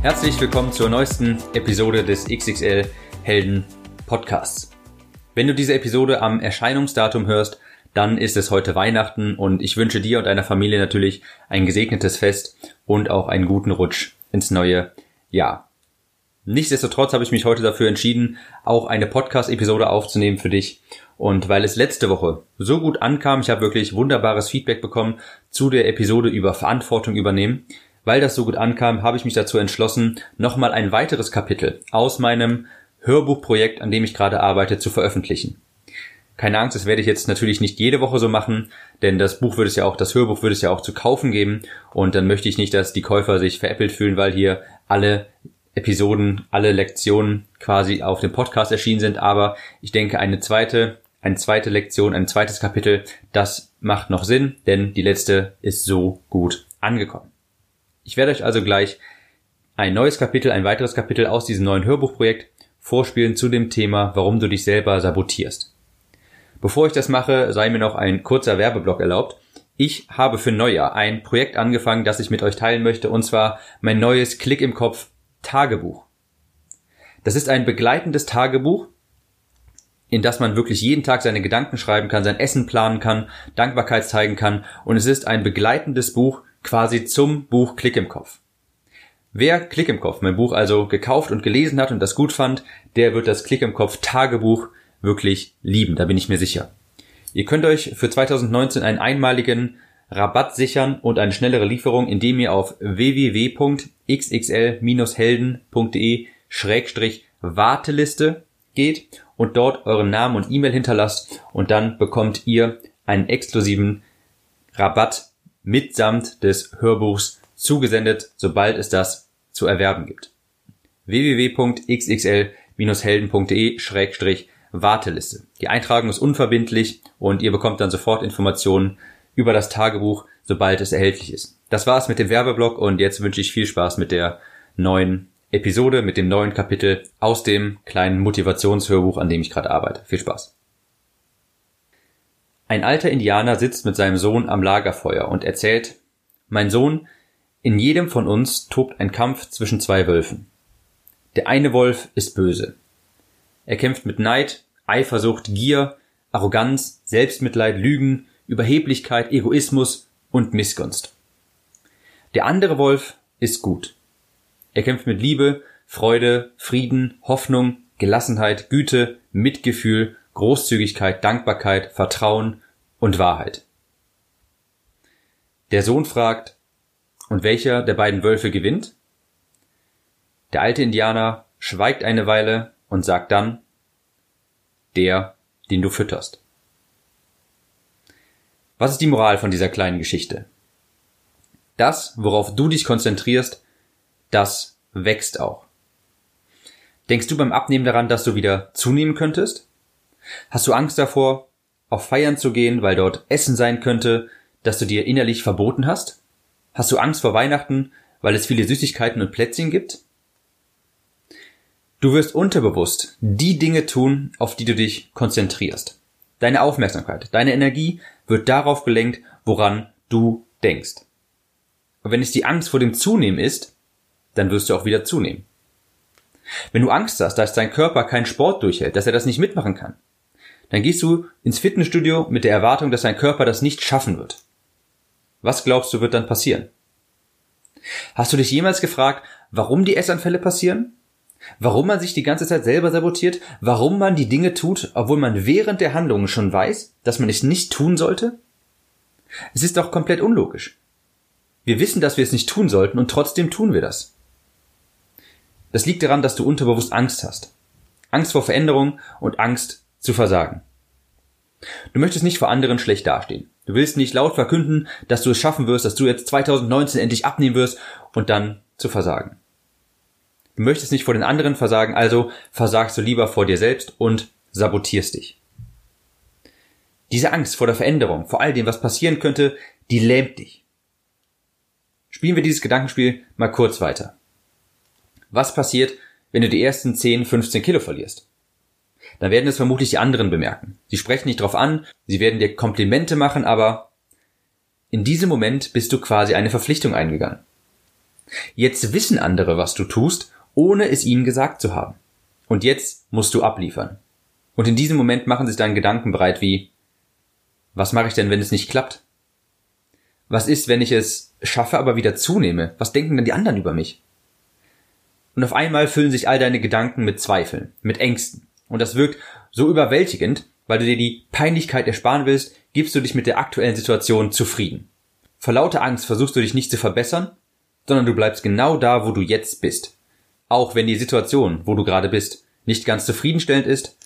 Herzlich willkommen zur neuesten Episode des XXL Helden Podcasts. Wenn du diese Episode am Erscheinungsdatum hörst, dann ist es heute Weihnachten und ich wünsche dir und deiner Familie natürlich ein gesegnetes Fest und auch einen guten Rutsch ins neue Jahr. Nichtsdestotrotz habe ich mich heute dafür entschieden, auch eine Podcast-Episode aufzunehmen für dich. Und weil es letzte Woche so gut ankam, ich habe wirklich wunderbares Feedback bekommen zu der Episode über Verantwortung übernehmen, weil das so gut ankam, habe ich mich dazu entschlossen, nochmal ein weiteres Kapitel aus meinem Hörbuchprojekt, an dem ich gerade arbeite, zu veröffentlichen. Keine Angst, das werde ich jetzt natürlich nicht jede Woche so machen, denn das Buch wird es ja auch, das Hörbuch wird es ja auch zu kaufen geben und dann möchte ich nicht, dass die Käufer sich veräppelt fühlen, weil hier alle Episoden, alle Lektionen quasi auf dem Podcast erschienen sind, aber ich denke, eine zweite, eine zweite Lektion, ein zweites Kapitel, das macht noch Sinn, denn die letzte ist so gut angekommen. Ich werde euch also gleich ein neues Kapitel, ein weiteres Kapitel aus diesem neuen Hörbuchprojekt vorspielen zu dem Thema, warum du dich selber sabotierst. Bevor ich das mache, sei mir noch ein kurzer Werbeblock erlaubt. Ich habe für Neujahr ein Projekt angefangen, das ich mit euch teilen möchte, und zwar mein neues Klick im Kopf Tagebuch. Das ist ein begleitendes Tagebuch, in das man wirklich jeden Tag seine Gedanken schreiben kann, sein Essen planen kann, Dankbarkeit zeigen kann, und es ist ein begleitendes Buch, quasi zum Buch Klick im Kopf. Wer Klick im Kopf, mein Buch also gekauft und gelesen hat und das gut fand, der wird das Klick im Kopf Tagebuch wirklich lieben, da bin ich mir sicher. Ihr könnt euch für 2019 einen einmaligen Rabatt sichern und eine schnellere Lieferung, indem ihr auf www.xxl-helden.de Schrägstrich Warteliste geht und dort euren Namen und E-Mail hinterlasst und dann bekommt ihr einen exklusiven Rabatt mitsamt des Hörbuchs zugesendet, sobald es das zu erwerben gibt. www.xxl-helden.de-warteliste. Die Eintragung ist unverbindlich und ihr bekommt dann sofort Informationen über das Tagebuch, sobald es erhältlich ist. Das war's mit dem Werbeblock und jetzt wünsche ich viel Spaß mit der neuen Episode, mit dem neuen Kapitel aus dem kleinen Motivationshörbuch, an dem ich gerade arbeite. Viel Spaß. Ein alter Indianer sitzt mit seinem Sohn am Lagerfeuer und erzählt, mein Sohn, in jedem von uns tobt ein Kampf zwischen zwei Wölfen. Der eine Wolf ist böse. Er kämpft mit Neid, Eifersucht, Gier, Arroganz, Selbstmitleid, Lügen, Überheblichkeit, Egoismus und Missgunst. Der andere Wolf ist gut. Er kämpft mit Liebe, Freude, Frieden, Hoffnung, Gelassenheit, Güte, Mitgefühl Großzügigkeit, Dankbarkeit, Vertrauen und Wahrheit. Der Sohn fragt, und welcher der beiden Wölfe gewinnt? Der alte Indianer schweigt eine Weile und sagt dann, der, den du fütterst. Was ist die Moral von dieser kleinen Geschichte? Das, worauf du dich konzentrierst, das wächst auch. Denkst du beim Abnehmen daran, dass du wieder zunehmen könntest? Hast du Angst davor, auf Feiern zu gehen, weil dort Essen sein könnte, das du dir innerlich verboten hast? Hast du Angst vor Weihnachten, weil es viele Süßigkeiten und Plätzchen gibt? Du wirst unterbewusst die Dinge tun, auf die du dich konzentrierst. Deine Aufmerksamkeit, deine Energie wird darauf gelenkt, woran du denkst. Und wenn es die Angst vor dem Zunehmen ist, dann wirst du auch wieder zunehmen. Wenn du Angst hast, dass dein Körper keinen Sport durchhält, dass er das nicht mitmachen kann, dann gehst du ins Fitnessstudio mit der Erwartung, dass dein Körper das nicht schaffen wird. Was glaubst du wird dann passieren? Hast du dich jemals gefragt, warum die Essanfälle passieren? Warum man sich die ganze Zeit selber sabotiert? Warum man die Dinge tut, obwohl man während der Handlungen schon weiß, dass man es nicht tun sollte? Es ist doch komplett unlogisch. Wir wissen, dass wir es nicht tun sollten und trotzdem tun wir das. Das liegt daran, dass du unterbewusst Angst hast. Angst vor Veränderung und Angst zu versagen. Du möchtest nicht vor anderen schlecht dastehen. Du willst nicht laut verkünden, dass du es schaffen wirst, dass du jetzt 2019 endlich abnehmen wirst und dann zu versagen. Du möchtest nicht vor den anderen versagen, also versagst du lieber vor dir selbst und sabotierst dich. Diese Angst vor der Veränderung, vor all dem, was passieren könnte, die lähmt dich. Spielen wir dieses Gedankenspiel mal kurz weiter. Was passiert, wenn du die ersten 10, 15 Kilo verlierst? Dann werden es vermutlich die anderen bemerken. Sie sprechen nicht drauf an, sie werden dir Komplimente machen, aber in diesem Moment bist du quasi eine Verpflichtung eingegangen. Jetzt wissen andere, was du tust, ohne es ihnen gesagt zu haben. Und jetzt musst du abliefern. Und in diesem Moment machen sich deine Gedanken bereit wie, was mache ich denn, wenn es nicht klappt? Was ist, wenn ich es schaffe, aber wieder zunehme? Was denken denn die anderen über mich? Und auf einmal füllen sich all deine Gedanken mit Zweifeln, mit Ängsten. Und das wirkt so überwältigend, weil du dir die Peinlichkeit ersparen willst, gibst du dich mit der aktuellen Situation zufrieden. Vor lauter Angst versuchst du dich nicht zu verbessern, sondern du bleibst genau da, wo du jetzt bist. Auch wenn die Situation, wo du gerade bist, nicht ganz zufriedenstellend ist,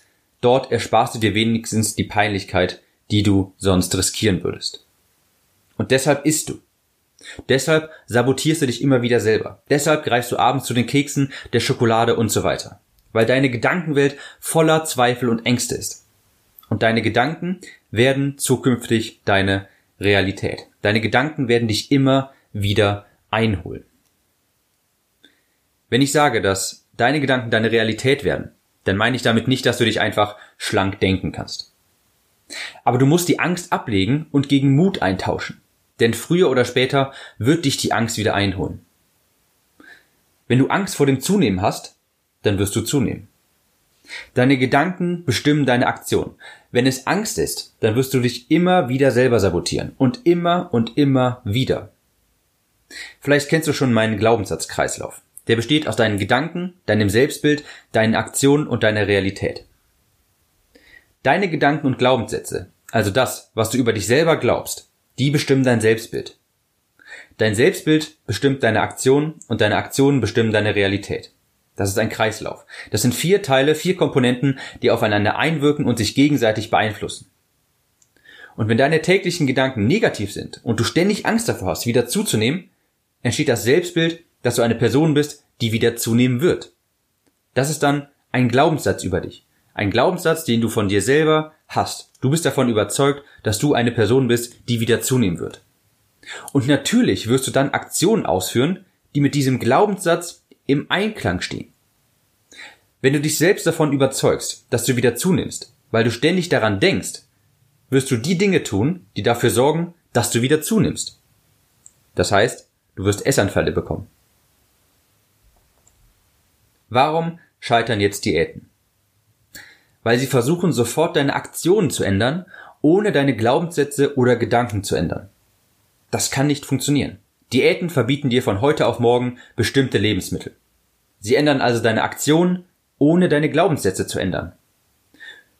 dort ersparst du dir wenigstens die Peinlichkeit, die du sonst riskieren würdest. Und deshalb isst du. Deshalb sabotierst du dich immer wieder selber. Deshalb greifst du abends zu den Keksen, der Schokolade und so weiter. Weil deine Gedankenwelt voller Zweifel und Ängste ist. Und deine Gedanken werden zukünftig deine Realität. Deine Gedanken werden dich immer wieder einholen. Wenn ich sage, dass deine Gedanken deine Realität werden, dann meine ich damit nicht, dass du dich einfach schlank denken kannst. Aber du musst die Angst ablegen und gegen Mut eintauschen. Denn früher oder später wird dich die Angst wieder einholen. Wenn du Angst vor dem Zunehmen hast, dann wirst du zunehmen. Deine Gedanken bestimmen deine Aktion. Wenn es Angst ist, dann wirst du dich immer wieder selber sabotieren. Und immer und immer wieder. Vielleicht kennst du schon meinen Glaubenssatzkreislauf. Der besteht aus deinen Gedanken, deinem Selbstbild, deinen Aktionen und deiner Realität. Deine Gedanken und Glaubenssätze, also das, was du über dich selber glaubst, die bestimmen dein Selbstbild. Dein Selbstbild bestimmt deine Aktionen und deine Aktionen bestimmen deine Realität. Das ist ein Kreislauf. Das sind vier Teile, vier Komponenten, die aufeinander einwirken und sich gegenseitig beeinflussen. Und wenn deine täglichen Gedanken negativ sind und du ständig Angst davor hast, wieder zuzunehmen, entsteht das Selbstbild, dass du eine Person bist, die wieder zunehmen wird. Das ist dann ein Glaubenssatz über dich. Ein Glaubenssatz, den du von dir selber hast. Du bist davon überzeugt, dass du eine Person bist, die wieder zunehmen wird. Und natürlich wirst du dann Aktionen ausführen, die mit diesem Glaubenssatz im Einklang stehen. Wenn du dich selbst davon überzeugst, dass du wieder zunimmst, weil du ständig daran denkst, wirst du die Dinge tun, die dafür sorgen, dass du wieder zunimmst. Das heißt, du wirst Essanfälle bekommen. Warum scheitern jetzt Diäten? weil sie versuchen sofort deine Aktionen zu ändern, ohne deine Glaubenssätze oder Gedanken zu ändern. Das kann nicht funktionieren. Diäten verbieten dir von heute auf morgen bestimmte Lebensmittel. Sie ändern also deine Aktionen, ohne deine Glaubenssätze zu ändern.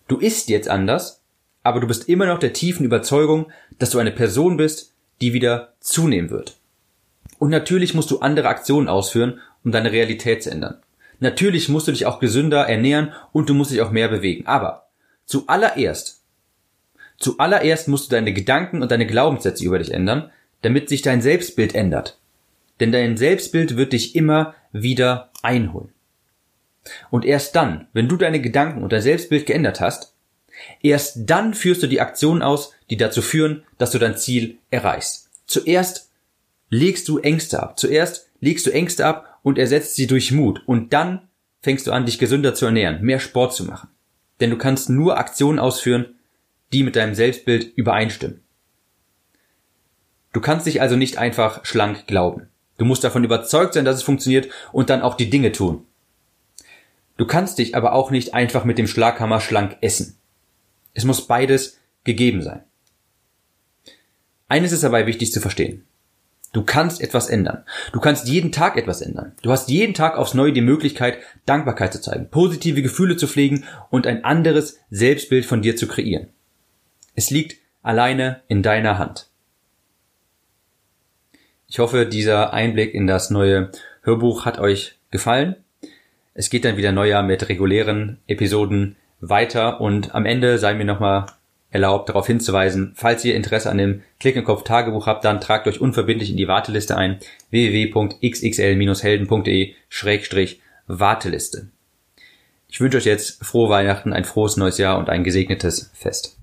Du isst jetzt anders, aber du bist immer noch der tiefen Überzeugung, dass du eine Person bist, die wieder zunehmen wird. Und natürlich musst du andere Aktionen ausführen, um deine Realität zu ändern. Natürlich musst du dich auch gesünder ernähren und du musst dich auch mehr bewegen. Aber zuallererst, zuallererst musst du deine Gedanken und deine Glaubenssätze über dich ändern, damit sich dein Selbstbild ändert. Denn dein Selbstbild wird dich immer wieder einholen. Und erst dann, wenn du deine Gedanken und dein Selbstbild geändert hast, erst dann führst du die Aktionen aus, die dazu führen, dass du dein Ziel erreichst. Zuerst legst du Ängste ab. Zuerst legst du Ängste ab und ersetzt sie durch Mut. Und dann fängst du an, dich gesünder zu ernähren, mehr Sport zu machen. Denn du kannst nur Aktionen ausführen, die mit deinem Selbstbild übereinstimmen. Du kannst dich also nicht einfach schlank glauben. Du musst davon überzeugt sein, dass es funktioniert und dann auch die Dinge tun. Du kannst dich aber auch nicht einfach mit dem Schlaghammer schlank essen. Es muss beides gegeben sein. Eines ist dabei wichtig zu verstehen. Du kannst etwas ändern. Du kannst jeden Tag etwas ändern. Du hast jeden Tag aufs Neue die Möglichkeit, Dankbarkeit zu zeigen, positive Gefühle zu pflegen und ein anderes Selbstbild von dir zu kreieren. Es liegt alleine in deiner Hand. Ich hoffe, dieser Einblick in das neue Hörbuch hat euch gefallen. Es geht dann wieder neuer mit regulären Episoden weiter und am Ende sei mir nochmal erlaubt, darauf hinzuweisen, falls ihr Interesse an dem Klick-and-Kopf Tagebuch habt, dann tragt euch unverbindlich in die Warteliste ein www.xxl-helden.de Warteliste. Ich wünsche euch jetzt frohe Weihnachten, ein frohes neues Jahr und ein gesegnetes Fest.